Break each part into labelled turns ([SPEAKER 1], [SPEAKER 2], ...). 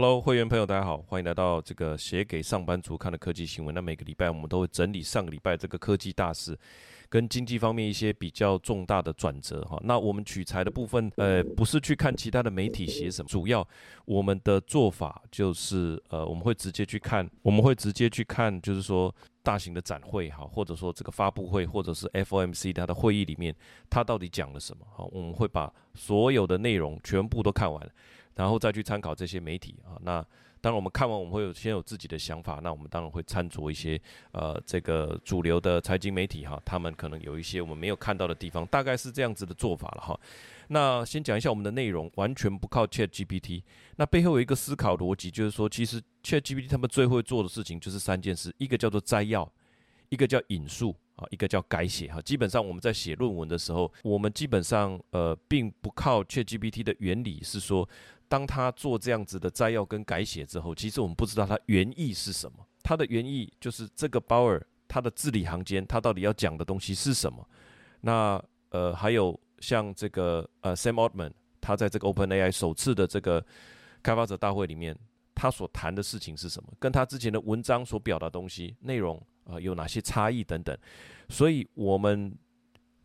[SPEAKER 1] Hello，会员朋友，大家好，欢迎来到这个写给上班族看的科技新闻。那每个礼拜我们都会整理上个礼拜这个科技大事跟经济方面一些比较重大的转折哈。那我们取材的部分，呃，不是去看其他的媒体写什么，主要我们的做法就是呃，我们会直接去看，我们会直接去看，就是说大型的展会哈，或者说这个发布会，或者是 FOMC 它的会议里面，它到底讲了什么哈。我们会把所有的内容全部都看完。然后再去参考这些媒体啊，那当然我们看完我们会有先有自己的想法，那我们当然会参酌一些呃这个主流的财经媒体哈，他们可能有一些我们没有看到的地方，大概是这样子的做法了哈。那先讲一下我们的内容，完全不靠 Chat GPT。那背后有一个思考逻辑，就是说其实 Chat GPT 他们最会做的事情就是三件事，一个叫做摘要，一个叫引述啊，一个叫改写哈。基本上我们在写论文的时候，我们基本上呃并不靠 Chat GPT 的原理是说。当他做这样子的摘要跟改写之后，其实我们不知道他原意是什么。他的原意就是这个鲍尔他的字里行间，他到底要讲的东西是什么？那呃，还有像这个呃，Sam Altman，他在这个 OpenAI 首次的这个开发者大会里面，他所谈的事情是什么？跟他之前的文章所表达东西内容啊有哪些差异等等？所以，我们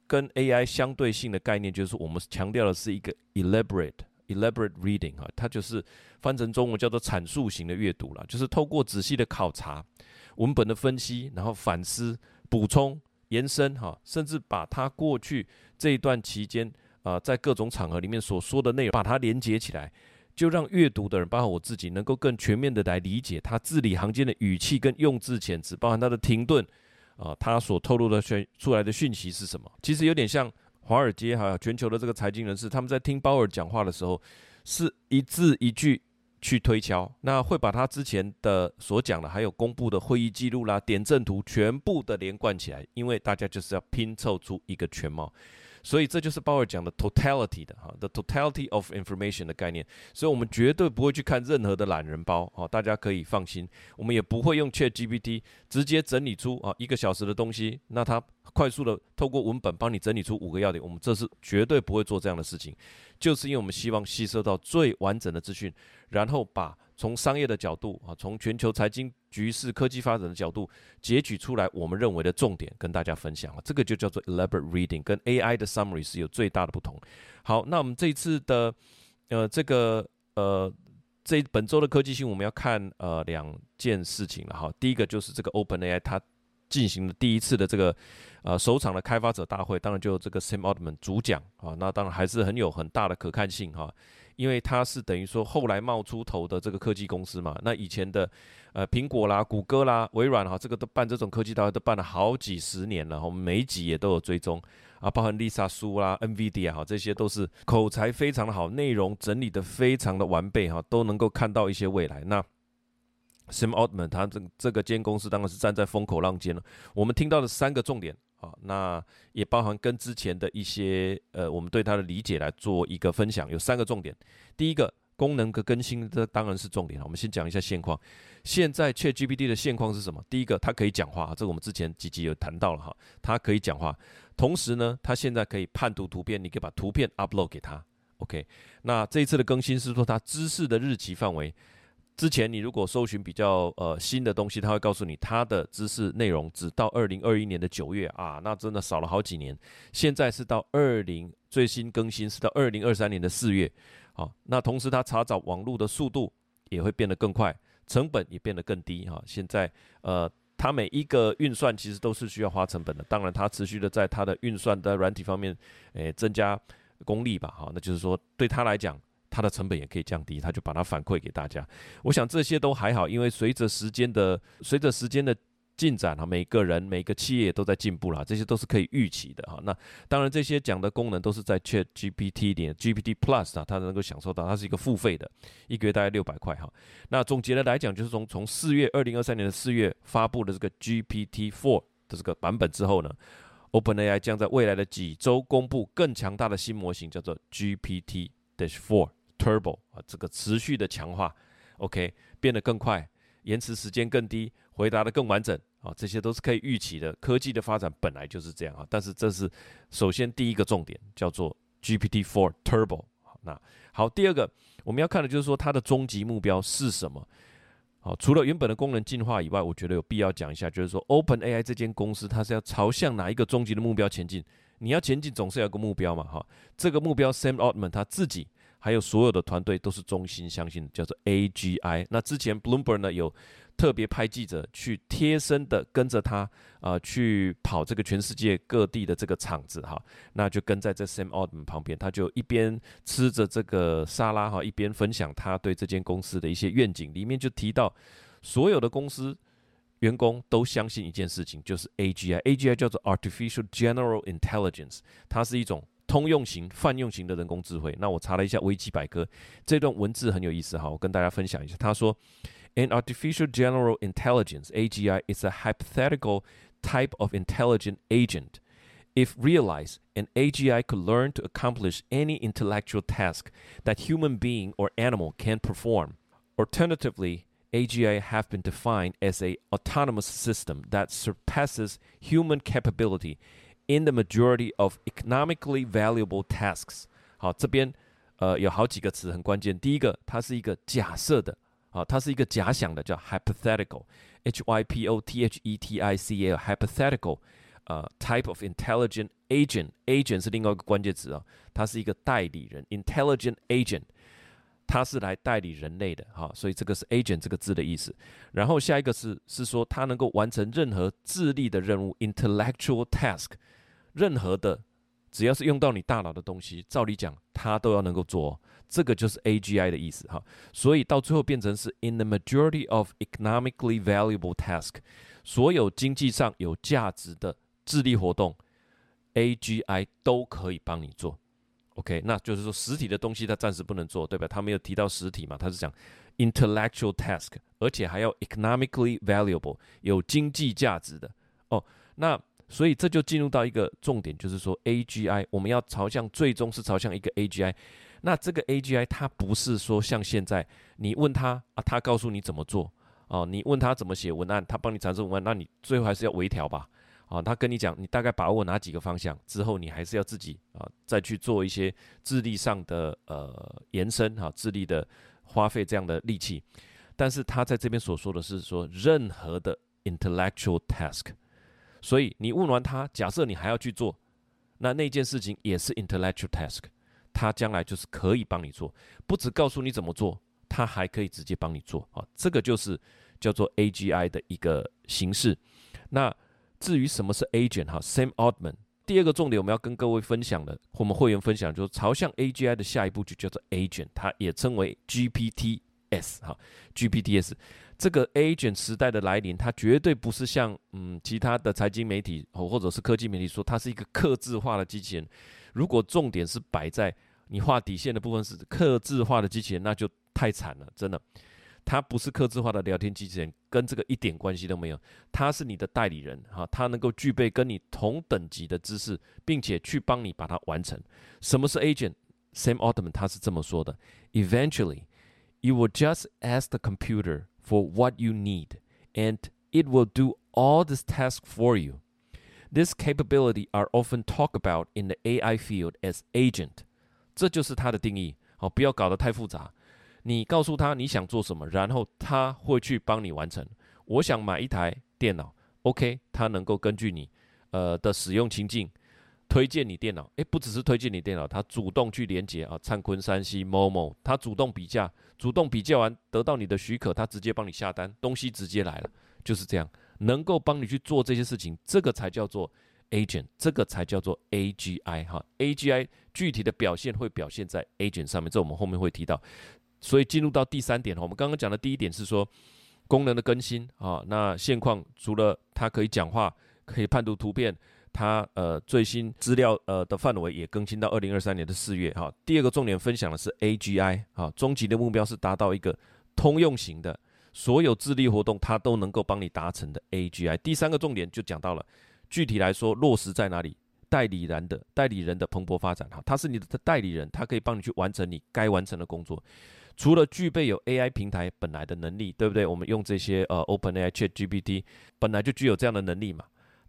[SPEAKER 1] 跟 AI 相对性的概念，就是我们强调的是一个 elaborate。Elaborate reading 哈，它就是翻成中文叫做阐述型的阅读了，就是透过仔细的考察文本的分析，然后反思、补充、延伸哈，甚至把它过去这一段期间啊，在各种场合里面所说的内容，把它连接起来，就让阅读的人，包括我自己，能够更全面的来理解他字里行间的语气跟用字遣词，包含他的停顿啊，他所透露的讯出来的讯息是什么？其实有点像。华尔街还有全球的这个财经人士，他们在听鲍尔讲话的时候，是一字一句去推敲，那会把他之前的所讲的，还有公布的会议记录啦、点阵图，全部的连贯起来，因为大家就是要拼凑出一个全貌。所以这就是鲍尔讲的 totality 的哈，the totality of information 的概念。所以我们绝对不会去看任何的懒人包啊，大家可以放心。我们也不会用 Chat GPT 直接整理出啊一个小时的东西，那它快速的透过文本帮你整理出五个要点。我们这是绝对不会做这样的事情，就是因为我们希望吸收到最完整的资讯，然后把。从商业的角度啊，从全球财经局势、科技发展的角度截取出来我们认为的重点，跟大家分享啊，这个就叫做 elaborate reading，跟 AI 的 summary 是有最大的不同。好，那我们这一次的呃这个呃这本周的科技新闻，我们要看呃两件事情了哈。第一个就是这个 OpenAI 它进行了第一次的这个呃首场的开发者大会，当然就这个 Sam Altman 主讲啊，那当然还是很有很大的可看性哈。因为它是等于说后来冒出头的这个科技公司嘛，那以前的呃苹果啦、谷歌啦、微软哈，这个都办这种科技大会都办了好几十年了，我们每一集也都有追踪啊，包含 Lisa 苏啦、NVIDIA 哈，这些都是口才非常的好，内容整理的非常的完备哈，都能够看到一些未来。那 Sam Altman 他这这个间公司当然是站在风口浪尖了，我们听到的三个重点。那也包含跟之前的一些呃，我们对它的理解来做一个分享，有三个重点。第一个功能的更新，这当然是重点了。我们先讲一下现况。现在 ChatGPT 的现况是什么？第一个，它可以讲话，这个我们之前几集有谈到了哈，它可以讲话。同时呢，它现在可以判读图片，你可以把图片 upload 给它。OK，那这一次的更新是说它知识的日期范围。之前你如果搜寻比较呃新的东西，他会告诉你它的知识内容只到二零二一年的九月啊，那真的少了好几年。现在是到二零最新更新是到二零二三年的四月，好，那同时它查找网络的速度也会变得更快，成本也变得更低哈。现在呃，它每一个运算其实都是需要花成本的，当然它持续的在它的运算的软体方面诶增加功力吧，哈，那就是说对他来讲。它的成本也可以降低，他就把它反馈给大家。我想这些都还好，因为随着时间的随着时间的进展哈，每个人每个企业都在进步啦，这些都是可以预期的哈。那当然这些讲的功能都是在 Chat GPT 点 GPT Plus 啊，它能够享受到，它是一个付费的，一个月大概六百块哈。那总结的来讲，就是从从四月二零二三年的四月发布的这个 GPT Four 的这个版本之后呢，OpenAI 将在未来的几周公布更强大的新模型，叫做 GPT Dash Four。Turbo 啊，这个持续的强化，OK，变得更快，延迟时间更低，回答的更完整啊，这些都是可以预期的。科技的发展本来就是这样啊，但是这是首先第一个重点，叫做 GPT-4 Turbo。那好，第二个我们要看的就是说它的终极目标是什么。好，除了原本的功能进化以外，我觉得有必要讲一下，就是说 Open AI 这间公司它是要朝向哪一个终极的目标前进？你要前进总是有个目标嘛，哈，这个目标 Sam Altman 他自己还有所有的团队都是衷心相信，叫做 AGI。那之前 Bloomberg 呢有。特别派记者去贴身的跟着他，啊，去跑这个全世界各地的这个场子哈，那就跟在这 Sam Altman 旁边，他就一边吃着这个沙拉哈，一边分享他对这间公司的一些愿景。里面就提到，所有的公司员工都相信一件事情，就是 AGI，AGI 叫做 Artificial General Intelligence，它是一种通用型、泛用型的人工智慧。那我查了一下维基百科，这段文字很有意思哈，我跟大家分享一下。他说。An artificial general intelligence, AGI, is a hypothetical type of intelligent agent. If realized, an AGI could learn to accomplish any intellectual task that human being or animal can perform. Alternatively, AGI have been defined as a autonomous system that surpasses human capability in the majority of economically valuable tasks. 好，这边呃有好几个词很关键。第一个，它是一个假设的啊，它是一个假想的，叫 hypothetical，h y p o t h e t i c a l，hypothetical，呃，type of intelligent agent，agent 是另外一个关键词啊，它是一个代理人，intelligent agent，它是来代理人类的哈，所以这个是 agent 这个字的意思。然后下一个是是说它能够完成任何智力的任务，intellectual task，任何的只要是用到你大脑的东西，照理讲它都要能够做。这个就是 AGI 的意思哈，所以到最后变成是 in the majority of economically valuable task，所有经济上有价值的智力活动，AGI 都可以帮你做。OK，那就是说实体的东西它暂时不能做，对吧？他没有提到实体嘛，他是讲 intellectual task，而且还要 economically valuable，有经济价值的哦。那所以这就进入到一个重点，就是说 AGI 我们要朝向最终是朝向一个 AGI。那这个 AGI 它不是说像现在你问他啊，他告诉你怎么做哦，你问他怎么写文案，他帮你产生文案，那你最后还是要微调吧啊，他跟你讲你大概把握哪几个方向之后，你还是要自己啊再去做一些智力上的呃延伸哈，智力的花费这样的力气。但是他在这边所说的是说任何的 intellectual task，所以你问完他，假设你还要去做，那那件事情也是 intellectual task。他将来就是可以帮你做，不只告诉你怎么做，他还可以直接帮你做啊！这个就是叫做 AGI 的一个形式。那至于什么是 agent 哈，Sam Altman，第二个重点我们要跟各位分享的，我们会员分享就是朝向 AGI 的下一步就叫做 agent，它也称为 GPTs 哈，GPTs 这个 agent 时代的来临，它绝对不是像嗯其他的财经媒体或者是科技媒体说它是一个刻制化的机器人。如果重点是摆在你画底线的部分是刻字化的机器人，那就太惨了，真的。它不是刻字化的聊天机器人，跟这个一点关系都没有。它是你的代理人，哈，它能够具备跟你同等级的知识，并且去帮你把它完成。什么是 agent？Sam Altman 他是这么说的：Eventually, you will just ask the computer for what you need, and it will do all this task for you. This capability are often talked about in the AI field as agent。这就是它的定义。好，不要搞得太复杂。你告诉他你想做什么，然后他会去帮你完成。我想买一台电脑，OK，他能够根据你呃的使用情境 推荐你电脑。诶，不只是推荐你电脑，他主动去连接啊，灿坤、山西、某某，他主动比价，主动比价完得到你的许可，他直接帮你下单，东西直接来了，就是这样。能够帮你去做这些事情，这个才叫做 agent，这个才叫做 AGI 哈。AGI 具体的表现会表现在 agent 上面，这我们后面会提到。所以进入到第三点，我们刚刚讲的第一点是说功能的更新啊。那现况除了它可以讲话、可以判读图片，它呃最新资料呃的范围也更新到二零二三年的四月哈。第二个重点分享的是 AGI 哈，终极的目标是达到一个通用型的。所有智力活动，它都能够帮你达成的 AGI。第三个重点就讲到了，具体来说落实在哪里？代理人的代理人的蓬勃发展，哈，他是你的代理人，他可以帮你去完成你该完成的工作。除了具备有 AI 平台本来的能力，对不对？我们用这些呃 OpenAI ChatGPT 本来就具有这样的能力嘛，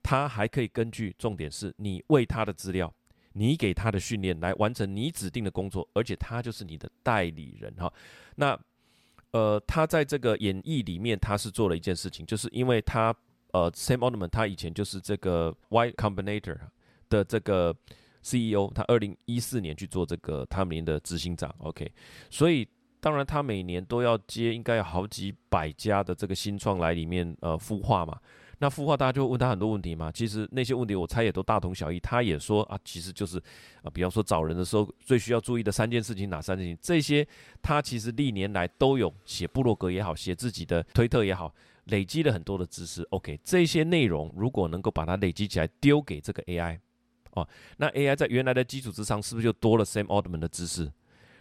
[SPEAKER 1] 他还可以根据重点是你为他的资料，你给他的训练来完成你指定的工作，而且他就是你的代理人哈。那呃，他在这个演绎里面，他是做了一件事情，就是因为他呃，Sam Altman 他以前就是这个 Y Combinator 的这个 CEO，他二零一四年去做这个他们的执行长，OK，所以。当然，他每年都要接，应该有好几百家的这个新创来里面呃孵化嘛。那孵化大家就会问他很多问题嘛。其实那些问题我猜也都大同小异。他也说啊，其实就是啊，比方说找人的时候最需要注意的三件事情哪三件事情？这些他其实历年来都有写部落格也好，写自己的推特也好，累积了很多的知识。OK，这些内容如果能够把它累积起来丢给这个 AI，哦，那 AI 在原来的基础之上是不是就多了 Sam Altman 的知识？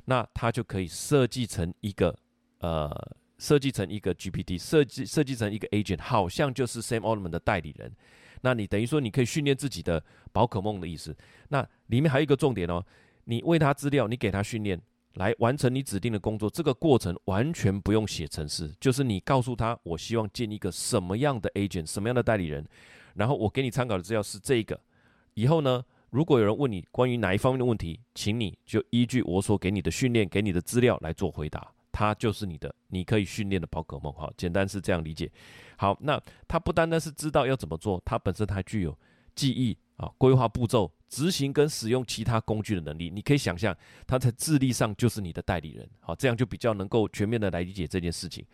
[SPEAKER 1] 那它就可以设计成一个，呃，设计成一个 GPT，设计设计成一个 agent，好像就是 Sam Altman 的代理人。那你等于说你可以训练自己的宝可梦的意思。那里面还有一个重点哦，你喂它资料，你给它训练，来完成你指定的工作。这个过程完全不用写程式，就是你告诉他，我希望建一个什么样的 agent，什么样的代理人，然后我给你参考的资料是这个。以后呢？如果有人问你关于哪一方面的问题，请你就依据我所给你的训练、给你的资料来做回答，它就是你的，你可以训练的宝可梦。好，简单是这样理解。好，那它不单单是知道要怎么做，它本身还具有记忆啊、规划步骤、执行跟使用其他工具的能力。你可以想象，它在智力上就是你的代理人。好，这样就比较能够全面的来理解这件事情。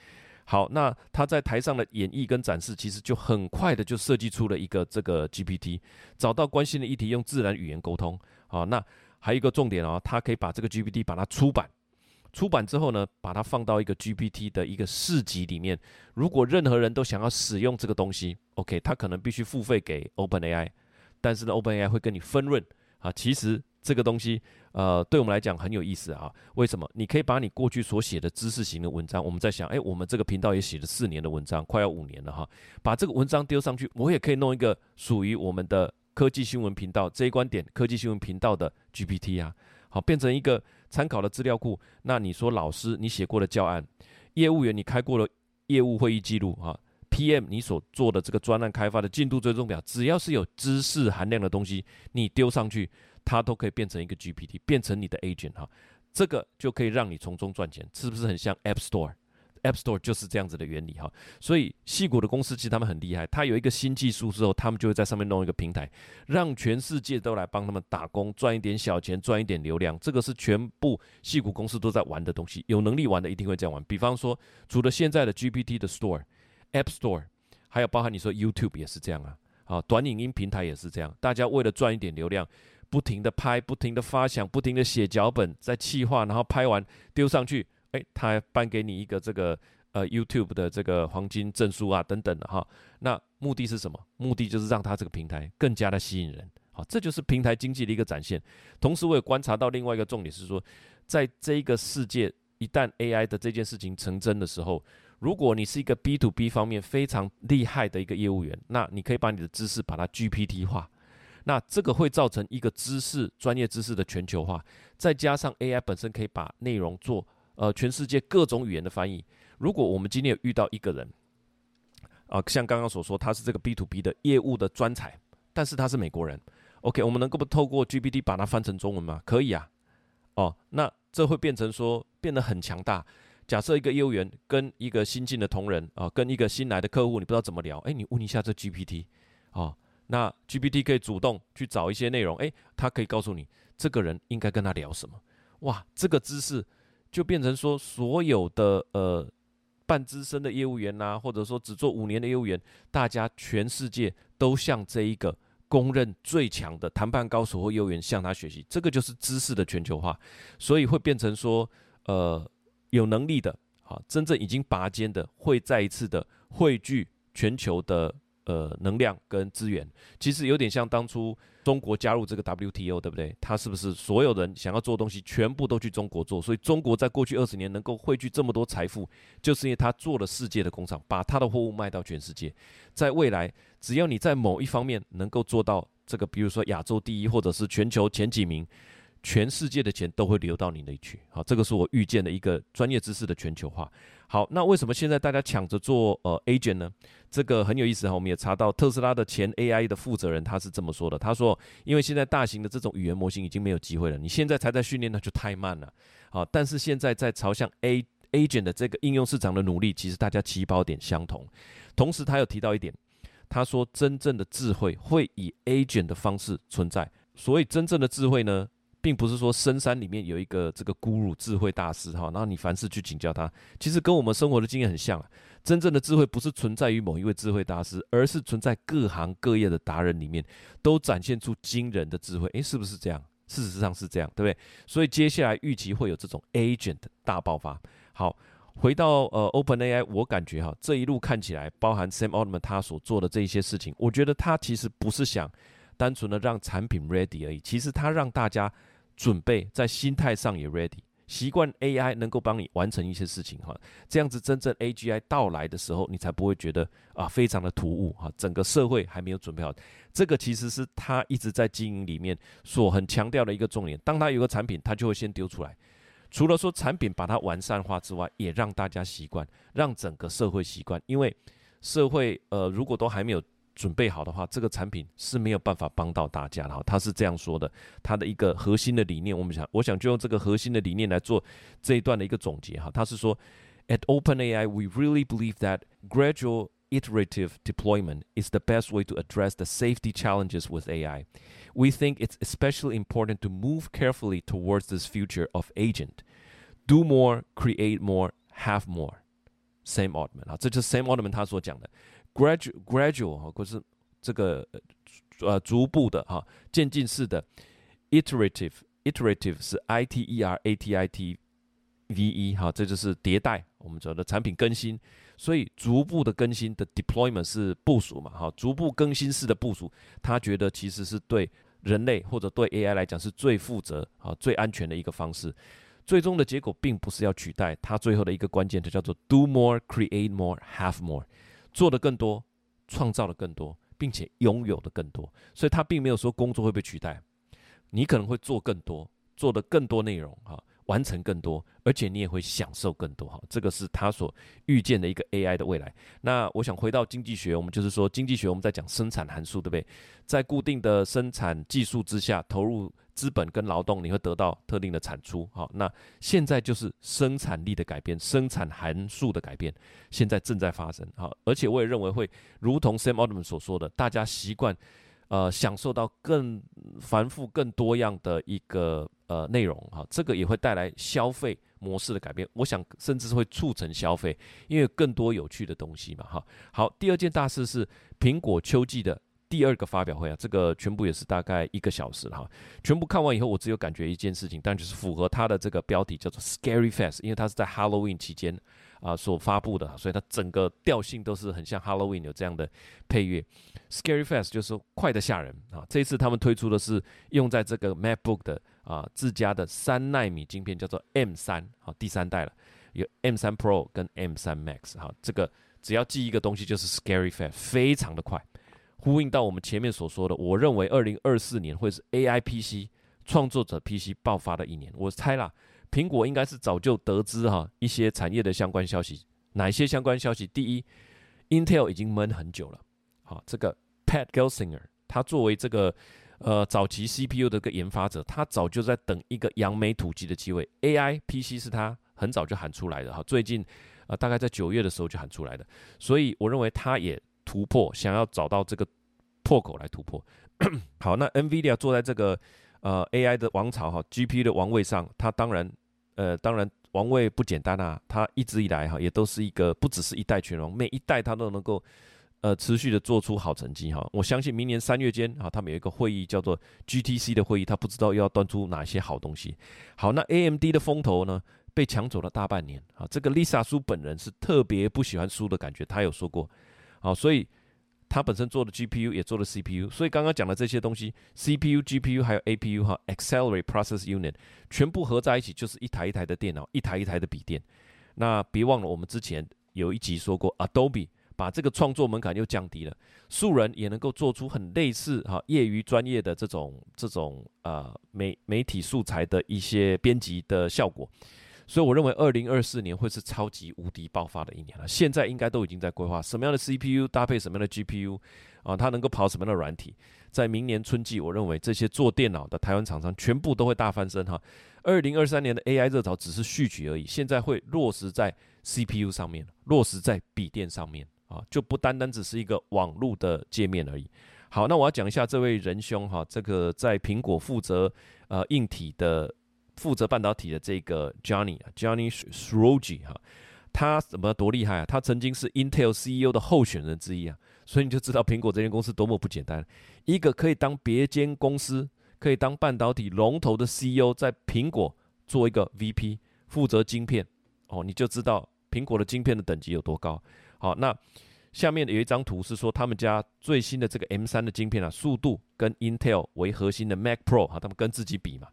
[SPEAKER 1] 好，那他在台上的演绎跟展示，其实就很快的就设计出了一个这个 GPT，找到关心的议题，用自然语言沟通。好，那还有一个重点哦，他可以把这个 GPT 把它出版，出版之后呢，把它放到一个 GPT 的一个市集里面。如果任何人都想要使用这个东西，OK，他可能必须付费给 OpenAI，但是呢，OpenAI 会跟你分润啊。其实这个东西。呃，对我们来讲很有意思啊。为什么？你可以把你过去所写的知识型的文章，我们在想，哎，我们这个频道也写了四年的文章，快要五年了哈。把这个文章丢上去，我也可以弄一个属于我们的科技新闻频道这一观点科技新闻频道的 GPT 啊，好，变成一个参考的资料库。那你说，老师你写过的教案，业务员你开过的业务会议记录啊，PM 你所做的这个专案开发的进度追踪表，只要是有知识含量的东西，你丢上去。它都可以变成一个 GPT，变成你的 agent 哈，这个就可以让你从中赚钱，是不是很像 App Store？App Store 就是这样子的原理哈。所以细谷的公司其实他们很厉害，他有一个新技术之后，他们就会在上面弄一个平台，让全世界都来帮他们打工，赚一点小钱，赚一点流量。这个是全部细谷公司都在玩的东西，有能力玩的一定会这样玩。比方说，除了现在的 GPT 的 Store，App Store，还有包含你说 YouTube 也是这样啊，啊，短影音平台也是这样，大家为了赚一点流量。不停的拍，不停的发想，不停的写脚本，在气化，然后拍完丢上去，哎，他颁给你一个这个呃 YouTube 的这个黄金证书啊，等等的哈。那目的是什么？目的就是让他这个平台更加的吸引人。好，这就是平台经济的一个展现。同时，我也观察到另外一个重点是说，在这个世界，一旦 AI 的这件事情成真的时候，如果你是一个 B to B 方面非常厉害的一个业务员，那你可以把你的知识把它 GPT 化。那这个会造成一个知识、专业知识的全球化，再加上 AI 本身可以把内容做呃全世界各种语言的翻译。如果我们今天有遇到一个人，啊，像刚刚所说，他是这个 B to B 的业务的专才，但是他是美国人，OK，我们能够不透过 GPT 把它翻成中文吗？可以啊，哦，那这会变成说变得很强大。假设一个业务员跟一个新进的同仁啊，跟一个新来的客户，你不知道怎么聊，哎，你问一下这 GPT，哦。那 GPT 可以主动去找一些内容，诶，它可以告诉你这个人应该跟他聊什么。哇，这个知识就变成说，所有的呃半资深的业务员呐，或者说只做五年的业务员，大家全世界都向这一个公认最强的谈判高手或业务员向他学习。这个就是知识的全球化，所以会变成说，呃，有能力的，好，真正已经拔尖的，会再一次的汇聚全球的。呃，能量跟资源，其实有点像当初中国加入这个 WTO，对不对？它是不是所有人想要做东西，全部都去中国做？所以中国在过去二十年能够汇聚这么多财富，就是因为它做了世界的工厂，把它的货物卖到全世界。在未来，只要你在某一方面能够做到这个，比如说亚洲第一，或者是全球前几名，全世界的钱都会流到你那里去。好，这个是我预见的一个专业知识的全球化。好，那为什么现在大家抢着做呃 agent 呢？这个很有意思哈，我们也查到特斯拉的前 AI 的负责人他是这么说的，他说，因为现在大型的这种语言模型已经没有机会了，你现在才在训练，那就太慢了。好，但是现在在朝向 A agent 的这个应用市场的努力，其实大家起跑点相同。同时，他有提到一点，他说真正的智慧会以 agent 的方式存在，所以真正的智慧呢？并不是说深山里面有一个这个孤乳智慧大师哈，然后你凡事去请教他，其实跟我们生活的经验很像啊。真正的智慧不是存在于某一位智慧大师，而是存在各行各业的达人里面，都展现出惊人的智慧。诶，是不是这样？事实上是这样，对不对？所以接下来预期会有这种 agent 大爆发。好，回到呃 Open AI，我感觉哈，这一路看起来，包含 Sam Altman 他所做的这一些事情，我觉得他其实不是想单纯的让产品 ready 而已，其实他让大家。准备在心态上也 ready，习惯 AI 能够帮你完成一些事情哈，这样子真正 AGI 到来的时候，你才不会觉得啊非常的突兀哈，整个社会还没有准备好，这个其实是他一直在经营里面所很强调的一个重点。当他有个产品，他就会先丢出来，除了说产品把它完善化之外，也让大家习惯，让整个社会习惯，因为社会呃如果都还没有。准备好的话，这个产品是没有办法帮到大家的哈。他是这样说的，他的一个核心的理念，我们想，我想就用这个核心的理念来做这一段的一个总结哈。他是说，At OpenAI, we really believe that gradual iterative deployment is the best way to address the safety challenges with AI. We think it's especially important to move carefully towards this future of agent. Do more, create more, have more. Sam Altman 啊，这就是 Sam Altman 他所讲的。 Gradual gradual 哈，可是这个呃逐步的哈，渐进式的 iterative iterative 是 i t e r a t i t v e 哈，这就是迭代，我们讲的产品更新，所以逐步的更新的 deployment 是部署嘛哈，逐步更新式的部署，他觉得其实是对人类或者对 AI 来讲是最负责啊最安全的一个方式。最终的结果并不是要取代它，最后的一个关键就叫做 do more, create more, have more。做的更多，创造的更多，并且拥有的更多，所以他并没有说工作会被取代，你可能会做更多，做的更多内容哈，完成更多，而且你也会享受更多哈，这个是他所预见的一个 AI 的未来。那我想回到经济学，我们就是说经济学我们在讲生产函数，对不对？在固定的生产技术之下投入。资本跟劳动，你会得到特定的产出。好，那现在就是生产力的改变，生产函数的改变，现在正在发生。好，而且我也认为会如同 Sam Altman 所说的，大家习惯呃享受到更繁复、更多样的一个呃内容。哈，这个也会带来消费模式的改变。我想甚至是会促成消费，因为更多有趣的东西嘛。哈，好，第二件大事是苹果秋季的。第二个发表会啊，这个全部也是大概一个小时哈。全部看完以后，我只有感觉一件事情，但就是符合它的这个标题叫做 Scary Fast，因为它是在 Halloween 期间啊所发布的，所以它整个调性都是很像 Halloween 有这样的配乐。Scary Fast 就是快的吓人啊。这一次他们推出的是用在这个 MacBook 的啊自家的三纳米晶片，叫做 M 三好第三代了，有 M 三 Pro 跟 M 三 Max 哈。这个只要记一个东西就是 Scary Fast，非常的快。呼应到我们前面所说的，我认为二零二四年会是 A I P C 创作者 P C 爆发的一年。我猜啦，苹果应该是早就得知哈一些产业的相关消息。哪些相关消息？第一，Intel 已经闷很久了。好，这个 Pat Gelsinger 他作为这个呃早期 C P U 的一个研发者，他早就在等一个扬眉吐气的机会。A I P C 是他很早就喊出来的哈，最近啊大概在九月的时候就喊出来的。所以我认为他也。突破，想要找到这个破口来突破。好，那 NVIDIA 坐在这个呃 AI 的王朝哈，GP 的王位上，它当然呃当然王位不简单啊，它一直以来哈也都是一个不只是一代拳王，每一代它都能够呃持续的做出好成绩哈。我相信明年三月间啊，他们有一个会议叫做 GTC 的会议，他不知道又要端出哪些好东西。好，那 AMD 的风头呢被抢走了大半年啊，这个 Lisa 苏本人是特别不喜欢输的感觉，他有说过。好，所以它本身做的 GPU 也做了 CPU，所以刚刚讲的这些东西，CPU、GPU 还有 APU 哈，Accelerate Process Unit 全部合在一起就是一台一台的电脑，一台一台的笔电。那别忘了，我们之前有一集说过，Adobe 把这个创作门槛又降低了，素人也能够做出很类似哈业余专业的这种这种呃媒媒体素材的一些编辑的效果。所以我认为二零二四年会是超级无敌爆发的一年了。现在应该都已经在规划什么样的 CPU 搭配什么样的 GPU 啊，它能够跑什么样的软体。在明年春季，我认为这些做电脑的台湾厂商全部都会大翻身哈。二零二三年的 AI 热潮只是序曲而已，现在会落实在 CPU 上面，落实在笔电上面啊，就不单单只是一个网络的界面而已。好，那我要讲一下这位仁兄哈，这个在苹果负责呃硬体的、负责半导体的这个 Johnny Johnny s r o g i 哈，他怎么多厉害啊？他曾经是 Intel CEO 的候选人之一啊。所以你就知道苹果这间公司多么不简单，一个可以当别间公司、可以当半导体龙头的 CEO，在苹果做一个 VP，负责晶片，哦，你就知道苹果的晶片的等级有多高。好，那下面有一张图是说他们家最新的这个 M3 的晶片啊，速度跟 Intel 为核心的 Mac Pro 哈，他们跟自己比嘛，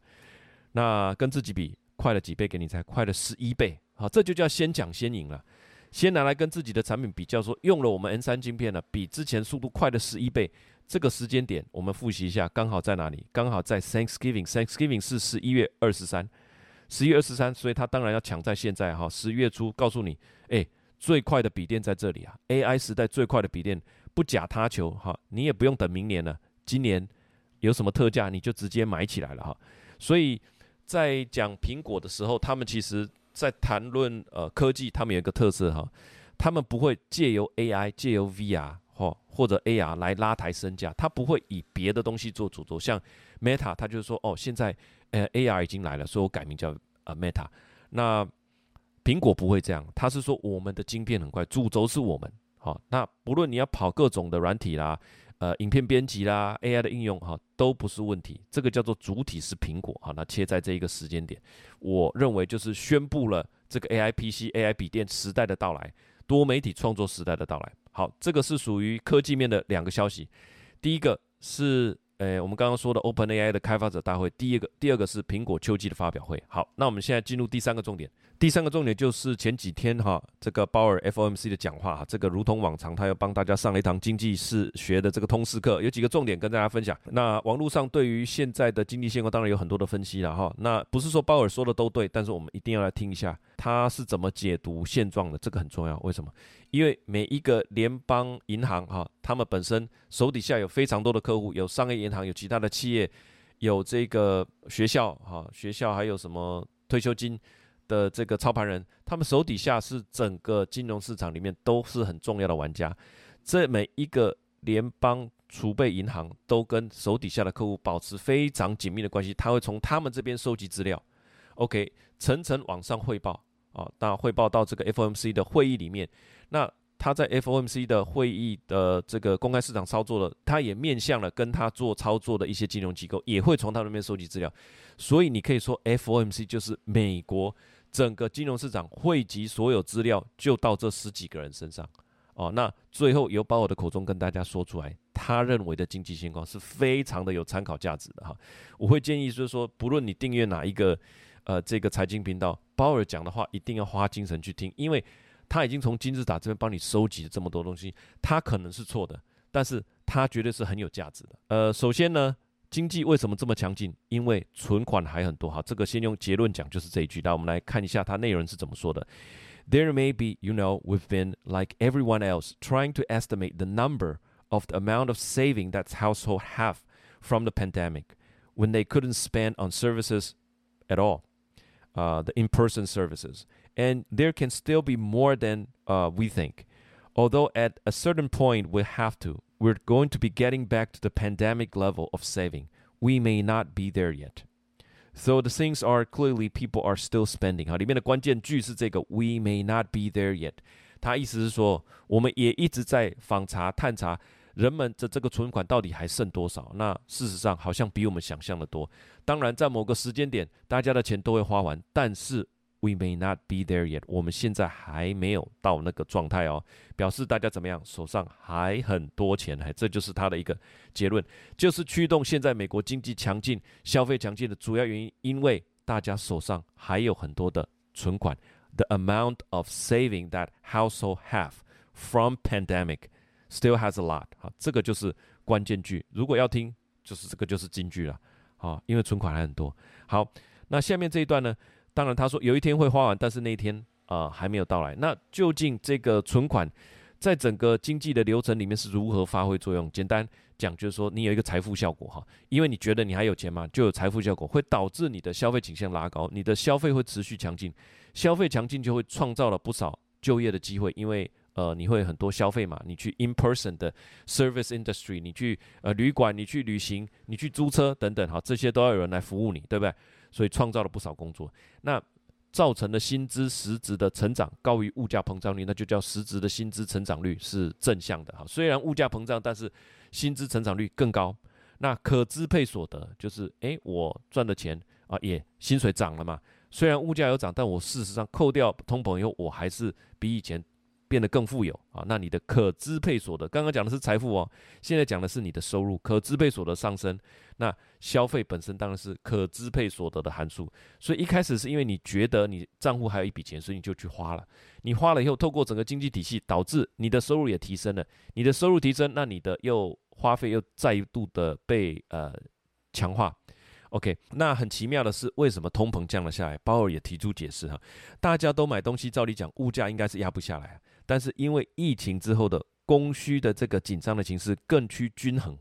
[SPEAKER 1] 那跟自己比快了几倍？给你猜，快了十一倍。好，这就叫先讲先赢了。先拿来跟自己的产品比较，说用了我们 N 三晶片呢，比之前速度快了十一倍。这个时间点我们复习一下，刚好在哪里？刚好在 Thanksgiving，Thanksgiving 是十一月二十三，十一月二十三，所以他当然要抢在现在哈。十月初告诉你，哎，最快的笔电在这里啊，AI 时代最快的笔电，不假他求哈，你也不用等明年了，今年有什么特价你就直接买起来了哈。所以在讲苹果的时候，他们其实。在谈论呃科技，他们有一个特色哈，他们不会借由 AI、借由 VR 或或者 AR 来拉抬身价，他不会以别的东西做主轴。像 Meta，他就是说哦，现在呃 AR 已经来了，所以我改名叫呃 Meta。那苹果不会这样，他是说我们的晶片很快，主轴是我们。好，那不论你要跑各种的软体啦。呃，影片编辑啦，AI 的应用哈，都不是问题。这个叫做主体是苹果哈，那切在这一个时间点，我认为就是宣布了这个 AI PC、AI 笔电时代的到来，多媒体创作时代的到来。好，这个是属于科技面的两个消息。第一个是。诶，我们刚刚说的 Open AI 的开发者大会，第一个、第二个是苹果秋季的发表会。好，那我们现在进入第三个重点。第三个重点就是前几天哈，这个鲍尔 FOMC 的讲话哈，这个如同往常，他要帮大家上了一堂经济史学的这个通识课，有几个重点跟大家分享。那网络上对于现在的经济现况，当然有很多的分析了哈。那不是说鲍尔说的都对，但是我们一定要来听一下他是怎么解读现状的，这个很重要。为什么？因为每一个联邦银行哈，他们本身手底下有非常多的客户，有商业银行，有其他的企业，有这个学校哈，学校还有什么退休金的这个操盘人，他们手底下是整个金融市场里面都是很重要的玩家。这每一个联邦储备银行都跟手底下的客户保持非常紧密的关系，他会从他们这边收集资料，OK，层层往上汇报啊，那汇报到这个 FOMC 的会议里面。那他在 FOMC 的会议的这个公开市场操作的，他也面向了跟他做操作的一些金融机构，也会从他那边收集资料。所以你可以说 FOMC 就是美国整个金融市场汇集所有资料，就到这十几个人身上。哦，那最后由鲍尔的口中跟大家说出来，他认为的经济情况是非常的有参考价值的哈。我会建议就是说，不论你订阅哪一个呃这个财经频道，鲍尔讲的话一定要花精神去听，因为。他已经从金字塔这边帮你收集了这么多东西，他可能是错的，但是他绝对是很有价值的。呃，首先呢，经济为什么这么强劲？因为存款还很多。好，这个先用结论讲，就是这一句。那我们来看一下它内容是怎么说的。There may be, you know, we've been like everyone else trying to estimate the number of the amount of saving that household have from the pandemic when they couldn't spend on services at all, uh, the in-person services and there can still be more than uh, we think. Although at a certain point we have to, we're going to be getting back to the pandemic level of saving. We may not be there yet. So the things are clearly people are still spending 哈，里面的关键句是这个 we may not be there yet。它意思是说，我们也一直在访查探查人们的这个存款到底还剩多少。那事实上好像比我们想象的多。当然，在某个时间点，大家的钱都会花完，但是 We may not be there yet。我们现在还没有到那个状态哦，表示大家怎么样？手上还很多钱，还这就是他的一个结论，就是驱动现在美国经济强劲、消费强劲的主要原因，因为大家手上还有很多的存款。The amount of saving that household have from pandemic still has a lot。好，这个就是关键句。如果要听，就是这个就是金句了。好，因为存款还很多。好，那下面这一段呢？当然他说有一天会花完，但是那一天啊还没有到来。那究竟这个存款在整个经济的流程里面是如何发挥作用？简单讲就是说，你有一个财富效果哈，因为你觉得你还有钱嘛，就有财富效果，会导致你的消费倾向拉高，你的消费会持续强劲，消费强劲就会创造了不少就业的机会，因为。呃，你会很多消费嘛？你去 in person 的 service industry，你去呃旅馆，你去旅行，你去租车等等，哈，这些都要有人来服务你，对不对？所以创造了不少工作，那造成的薪资实质的成长高于物价膨胀率，那就叫实质的薪资成长率是正向的哈。虽然物价膨胀，但是薪资成长率更高。那可支配所得就是，诶，我赚的钱啊，也薪水涨了嘛。虽然物价有涨，但我事实上扣掉通膨以后，我还是比以前。变得更富有啊，那你的可支配所得，刚刚讲的是财富哦，现在讲的是你的收入，可支配所得上升，那消费本身当然是可支配所得的函数，所以一开始是因为你觉得你账户还有一笔钱，所以你就去花了，你花了以后，透过整个经济体系，导致你的收入也提升了，你的收入提升，那你的又花费又再度的被呃强化，OK，那很奇妙的是，为什么通膨降了下来？鲍尔也提出解释哈，大家都买东西，照理讲物价应该是压不下来。但是因为疫情之后的供需的这个紧张的形势更趋均衡，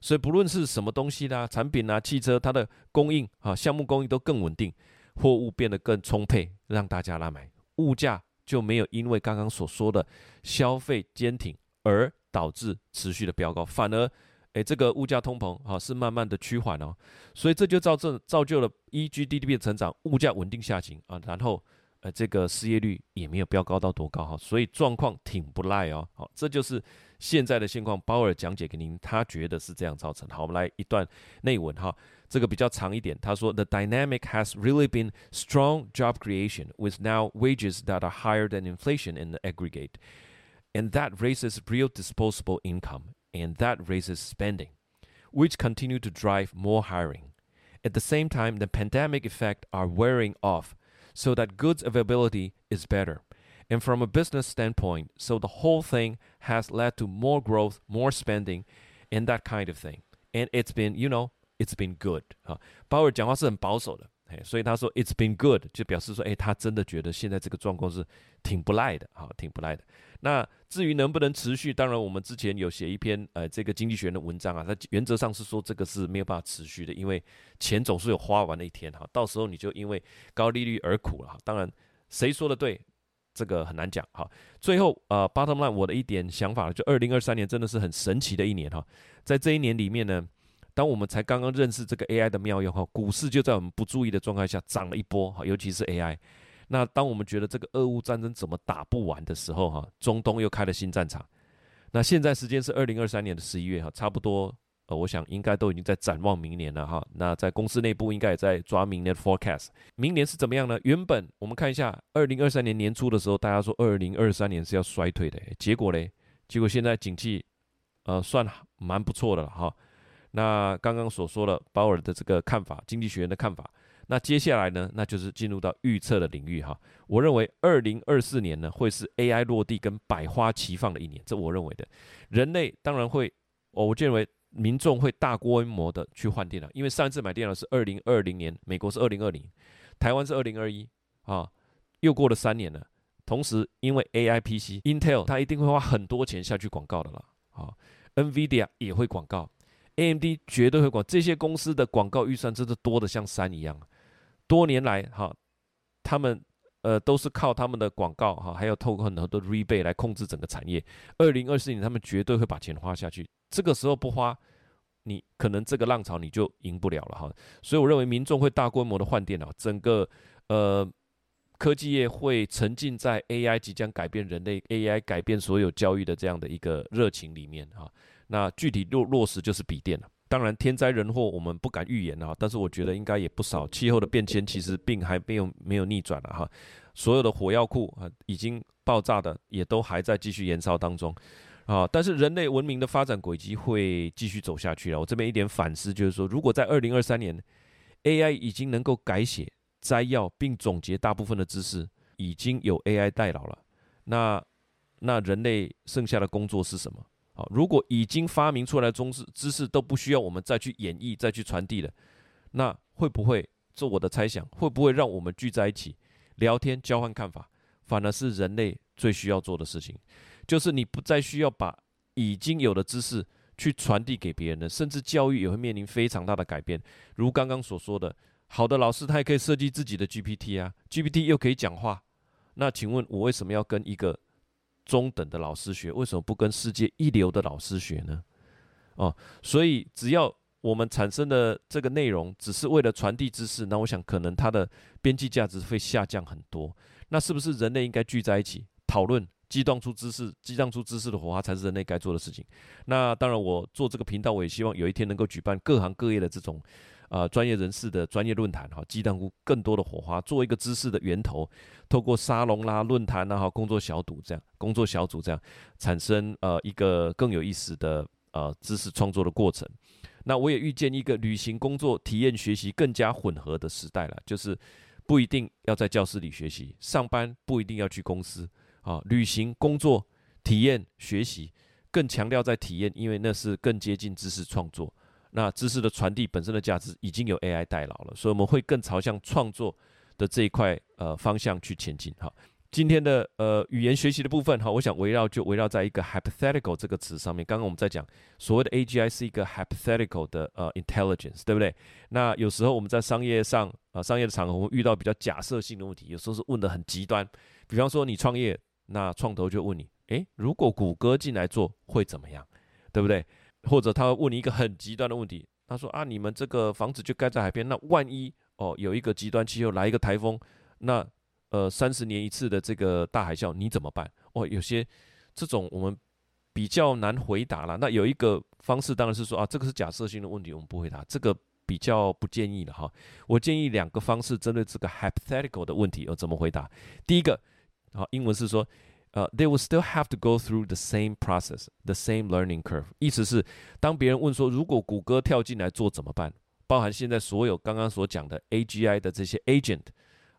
[SPEAKER 1] 所以不论是什么东西啦、产品啦、汽车，它的供应啊、项目供应都更稳定，货物变得更充沛，让大家来买，物价就没有因为刚刚所说的消费坚挺而导致持续的飙高，反而诶这个物价通膨啊是慢慢的趋缓哦，所以这就造成造就了一 GDP 的成长，物价稳定下行啊，然后。呃，这个失业率也没有飙高到多高哈，所以状况挺不赖哦。好，这就是现在的现况。鲍尔讲解给您，他觉得是这样造成。好，我们来一段内文哈，这个比较长一点。他说：“The dynamic has really been strong job creation with now wages that are higher than inflation in the aggregate, and that raises real disposable income, and that raises spending, which continue to drive more hiring. At the same time, the pandemic effect are wearing off.” so that goods availability is better. And from a business standpoint, so the whole thing has led to more growth, more spending, and that kind of thing. And it's been, you know, it's been good 啊。鲍尔讲话是很保守的， 所以他说 it's been good，就表示说，哎，他真的觉得现在这个状况是挺不赖的，哈，挺不赖的。那至于能不能持续，当然我们之前有写一篇呃这个经济学的文章啊，它原则上是说这个是没有办法持续的，因为钱总是有花完的一天哈，到时候你就因为高利率而苦了哈。当然谁说的对，这个很难讲哈。最后呃，bottom line 我的一点想法，就二零二三年真的是很神奇的一年哈，在这一年里面呢。当我们才刚刚认识这个 AI 的妙用哈，股市就在我们不注意的状态下涨了一波哈，尤其是 AI。那当我们觉得这个俄乌战争怎么打不完的时候哈，中东又开了新战场。那现在时间是二零二三年的十一月哈，差不多呃，我想应该都已经在展望明年了哈。那在公司内部应该也在抓明年的 forecast。明年是怎么样呢？原本我们看一下二零二三年年初的时候，大家说二零二三年是要衰退的，结果嘞，结果现在景气呃算蛮不错的了哈。那刚刚所说的鲍尔的这个看法，经济学人的看法，那接下来呢，那就是进入到预测的领域哈。我认为二零二四年呢，会是 AI 落地跟百花齐放的一年，这我认为的。人类当然会，我认为民众会大规模的去换电脑，因为上一次买电脑是二零二零年，美国是二零二零，台湾是二零二一啊，又过了三年了。同时，因为 AI PC，Intel 它一定会花很多钱下去广告的了啊，NVIDIA 也会广告。AMD 绝对会管，这些公司的广告预算真的多的像山一样。多年来，哈，他们呃都是靠他们的广告哈，还有透过很多的 rebate 来控制整个产业。二零二四年，他们绝对会把钱花下去。这个时候不花，你可能这个浪潮你就赢不了了哈。所以我认为民众会大规模的换电脑，整个呃科技业会沉浸在 AI 即将改变人类、AI 改变所有教育的这样的一个热情里面哈。那具体落落实就是笔电了。当然，天灾人祸我们不敢预言啊，但是我觉得应该也不少。气候的变迁其实并还没有没有逆转了哈，所有的火药库啊已经爆炸的也都还在继续燃烧当中啊。但是人类文明的发展轨迹会继续走下去了。我这边一点反思就是说，如果在二零二三年，AI 已经能够改写、摘要并总结大部分的知识，已经有 AI 代劳了，那那人类剩下的工作是什么？好，如果已经发明出来的知知识都不需要我们再去演绎、再去传递了，那会不会这我的猜想，会不会让我们聚在一起聊天、交换看法，反而是人类最需要做的事情？就是你不再需要把已经有的知识去传递给别人了，甚至教育也会面临非常大的改变。如刚刚所说的，好的老师他也可以设计自己的 GPT 啊，GPT 又可以讲话。那请问我为什么要跟一个中等的老师学？为什么不跟世界一流的老师学呢？哦，所以只要我们产生的这个内容只是为了传递知识，那我想可能它的边际价值会下降很多。那是不是人类应该聚在一起讨论？激荡出知识，激荡出知识的火花才是人类该做的事情。那当然，我做这个频道，我也希望有一天能够举办各行各业的这种，呃，专业人士的专业论坛，哈，激荡出更多的火花，做一个知识的源头，透过沙龙啦、论坛啦、哈、工作小组这样，工作小组这样，产生呃一个更有意思的呃知识创作的过程。那我也预见一个旅行、工作、体验、学习更加混合的时代了，就是不一定要在教室里学习，上班不一定要去公司。啊，旅行、工作、体验、学习，更强调在体验，因为那是更接近知识创作。那知识的传递本身的价值已经有 AI 代劳了，所以我们会更朝向创作的这一块呃方向去前进。哈，今天的呃语言学习的部分，哈，我想围绕就围绕在一个 hypothetical 这个词上面。刚刚我们在讲所谓的 AGI 是一个 hypothetical 的呃 intelligence，对不对？那有时候我们在商业上啊商业的场合，我们遇到比较假设性的问题，有时候是问的很极端，比方说你创业。那创投就问你，诶，如果谷歌进来做会怎么样，对不对？或者他会问你一个很极端的问题，他说啊，你们这个房子就盖在海边，那万一哦有一个极端气候来一个台风，那呃三十年一次的这个大海啸你怎么办？哦，有些这种我们比较难回答了。那有一个方式当然是说啊，这个是假设性的问题，我们不回答，这个比较不建议了哈。我建议两个方式针对这个 hypothetical 的问题要怎么回答。第一个。好，英文是说，呃，they will still have to go through the same process, the same learning curve。意思是，当别人问说，如果谷歌跳进来做怎么办？包含现在所有刚刚所讲的 AGI 的这些 agent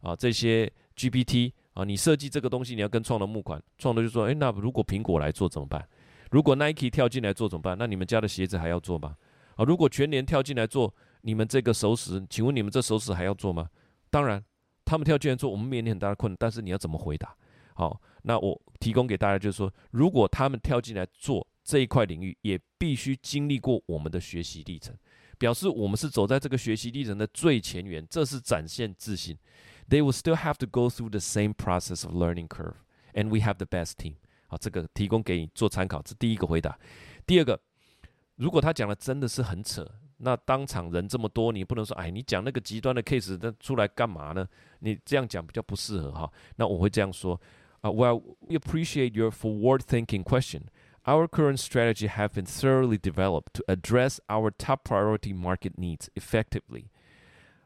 [SPEAKER 1] 啊，这些 GPT 啊，你设计这个东西，你要跟创投募款，创投就说，哎，那如果苹果来做怎么办？如果 Nike 跳进来做怎么办？那你们家的鞋子还要做吗？啊，如果全年跳进来做你们这个熟食，请问你们这熟食还要做吗？当然，他们跳进来做，我们面临很大的困难，但是你要怎么回答？好，那我提供给大家就是说，如果他们跳进来做这一块领域，也必须经历过我们的学习历程，表示我们是走在这个学习历程的最前沿，这是展现自信。They will still have to go through the same process of learning curve, and we have the best team。好，这个提供给你做参考，这第一个回答。第二个，如果他讲的真的是很扯，那当场人这么多，你不能说，哎，你讲那个极端的 case，那出来干嘛呢？你这样讲比较不适合哈。那我会这样说。Uh, well, we appreciate your forward-thinking question. Our current strategy have been thoroughly developed to address our top priority market needs effectively.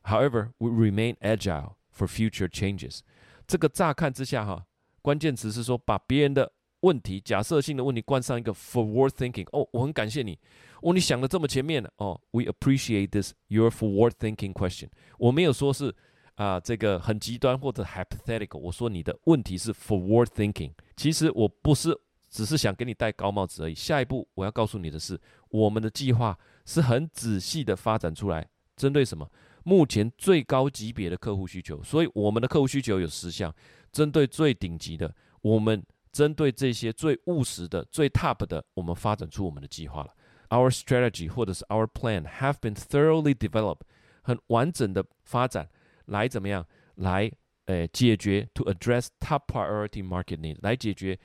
[SPEAKER 1] However, we remain agile for future changes. 这个乍看之下哈，关键词是说把别人的问题、假设性的问题冠上一个 forward thinking。哦，我很感谢你，哦，你想的这么前面哦，we appreciate this your forward thinking question。我没有说是 啊，这个很极端或者 hypothetical。我说你的问题是 forward thinking，其实我不是只是想给你戴高帽子而已。下一步我要告诉你的是，我们的计划是很仔细的发展出来，针对什么？目前最高级别的客户需求。所以我们的客户需求有十项，针对最顶级的，我们针对这些最务实的、最 top 的，我们发展出我们的计划了。Our strategy 或者是 our plan have been thoroughly developed，很完整的发展。来怎么样？来，诶，解决 to address top priority market need，来解决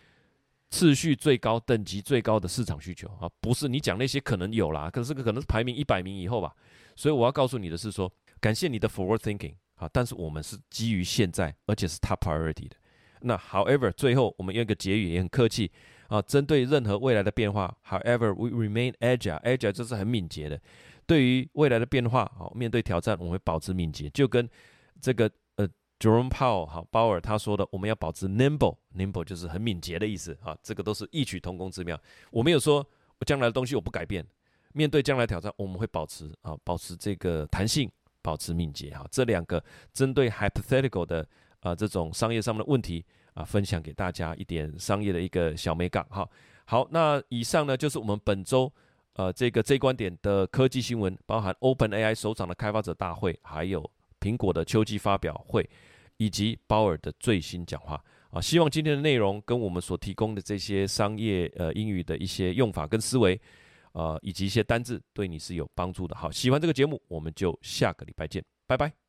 [SPEAKER 1] 次序最高、等级最高的市场需求啊！不是你讲那些可能有啦，可是可能是排名一百名以后吧。所以我要告诉你的是说，感谢你的 forward thinking 啊，但是我们是基于现在，而且是 top priority 的。那 however，最后我们用一个结语，也很客气啊，针对任何未来的变化，however，we remain agile，agile 这是很敏捷的。对于未来的变化，好，面对挑战，我们会保持敏捷，就跟。这个呃，Jerome Powell 好，鲍尔他说的，我们要保持 nimble，nimble 就是很敏捷的意思啊，这个都是异曲同工之妙。我没有说我将来的东西我不改变，面对将来挑战，我们会保持啊，保持这个弹性，保持敏捷哈。这两个针对 hypothetical 的啊这种商业上面的问题啊，分享给大家一点商业的一个小美感哈。好，那以上呢就是我们本周呃这个这观点的科技新闻，包含 Open AI 首场的开发者大会，还有。苹果的秋季发表会，以及鲍尔的最新讲话啊。希望今天的内容跟我们所提供的这些商业呃英语的一些用法跟思维，呃以及一些单字，对你是有帮助的。好，喜欢这个节目，我们就下个礼拜见，拜拜。